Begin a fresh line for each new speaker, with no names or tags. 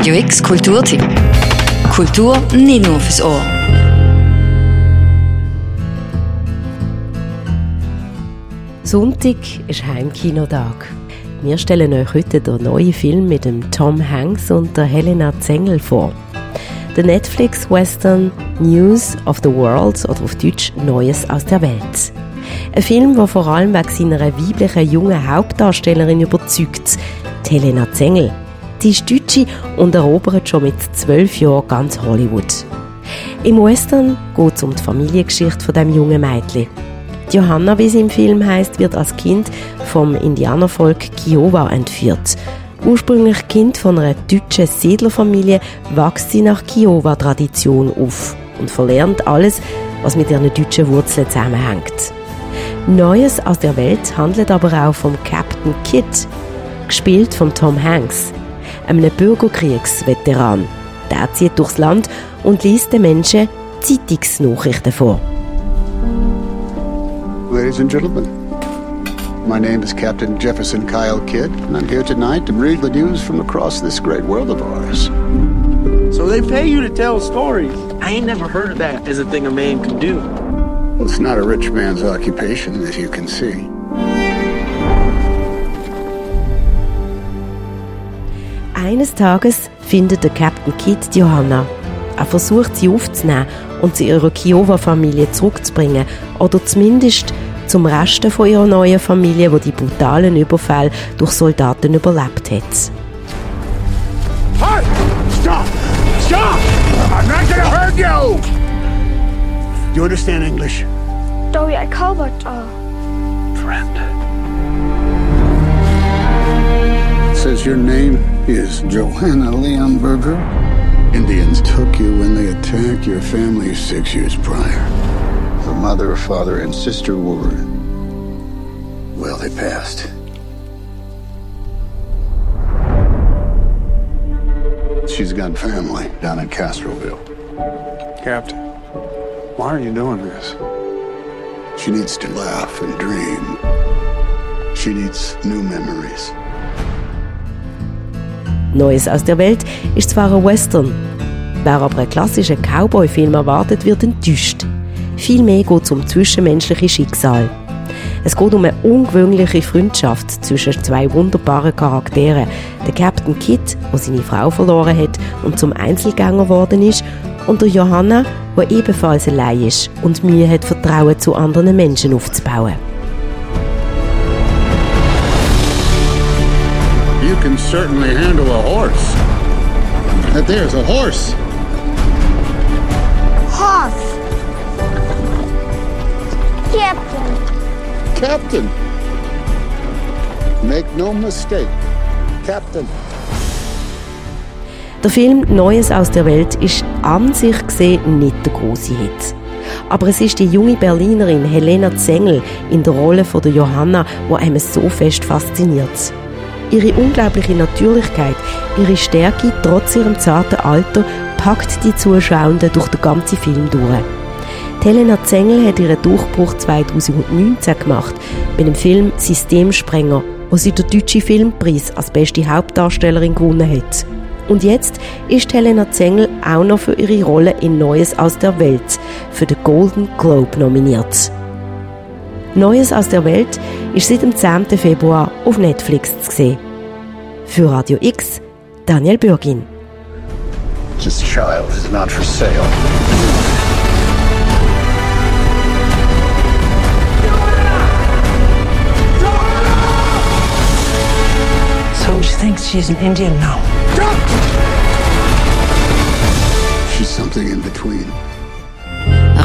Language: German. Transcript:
Radio X Kulturtipp. Kultur nicht nur fürs Ohr.
Sonntag ist Heimkinotag. Wir stellen euch heute den neuen Film mit dem Tom Hanks und der Helena Zengel vor. Der Netflix-Western News of the World oder auf Deutsch Neues aus der Welt. Ein Film, der vor allem wegen seiner weiblichen jungen Hauptdarstellerin überzeugt, Helena Zengel. Die ist Deutsche und erobert schon mit zwölf Jahren ganz Hollywood. Im Western geht es um die Familiengeschichte von dem jungen Mädchen. Johanna, wie sie im Film heißt, wird als Kind vom Indianervolk Kiowa entführt. Ursprünglich Kind von einer deutschen Siedlerfamilie, wächst sie nach Kiowa-Tradition auf und verlernt alles, was mit ihren deutschen Wurzeln zusammenhängt. Neues aus der Welt handelt aber auch vom Captain Kidd, gespielt von Tom Hanks einem Bürgerkriegsveteran. Der zieht durchs Land und liest den Menschen Zeitungsnachrichten vor.
Ladies and gentlemen, my name is Captain Jefferson Kyle Kidd, and I'm here tonight to read the news from across this great world of ours.
So they pay you to tell stories. I ain't never heard of that as a thing a man can do.
Well, it's not a rich man's occupation, as you can see.
Eines Tages findet der Captain Kidd Johanna. Er versucht sie aufzunehmen und sie ihrer Kiowa-Familie zurückzubringen oder zumindest zum Resten von ihrer neuen Familie, wo die brutalen Überfälle durch Soldaten überlebt hat.
Hey! Stop! Stop! I'm not gonna hurt you! Do you understand English?
Dowie, I call but uh
says your name is Johanna Leonberger. Indians took you when they attacked your family six years prior. The mother, father, and sister were. Well, they passed. She's got family down in Castroville.
Captain, why are you doing this?
She needs to laugh and dream. She needs new memories.
Neues aus der Welt ist zwar ein Western, wer aber einen klassischen Cowboy-Film erwartet, wird enttäuscht. Vielmehr geht es um zwischenmenschliche Schicksal. Es geht um eine ungewöhnliche Freundschaft zwischen zwei wunderbaren Charakteren. Der Captain Kidd, der seine Frau verloren hat und zum Einzelgänger geworden ist, und der Johanna, der ebenfalls allein ist und Mühe hat, Vertrauen zu anderen Menschen aufzubauen.
Can certainly handle a horse. That there's a horse.
Hoff. Captain.
Captain. Make no mistake. Captain.
Der Film Neues aus der Welt ist an sich gesehen nicht der große Hit. Aber es ist die junge Berlinerin Helena Zengel in der Rolle von der Johanna, wo einem so fest fasziniert. Ihre unglaubliche Natürlichkeit, ihre Stärke trotz ihrem zarten Alter packt die Zuschauenden durch den ganzen Film durch. Die Helena Zengel hat ihren Durchbruch 2019 gemacht mit dem Film Systemsprenger, wo sie den deutschen Filmpreis als beste Hauptdarstellerin gewonnen hat. Und jetzt ist Helena Zengel auch noch für ihre Rolle in Neues aus der Welt für den Golden Globe nominiert. Neues aus der Welt ist seit dem 10. Februar auf Netflix zu sehen. Für Radio X, Daniel Bürgin.
This child is not for sale.
So she thinks she's an Indian now.
She's something in between.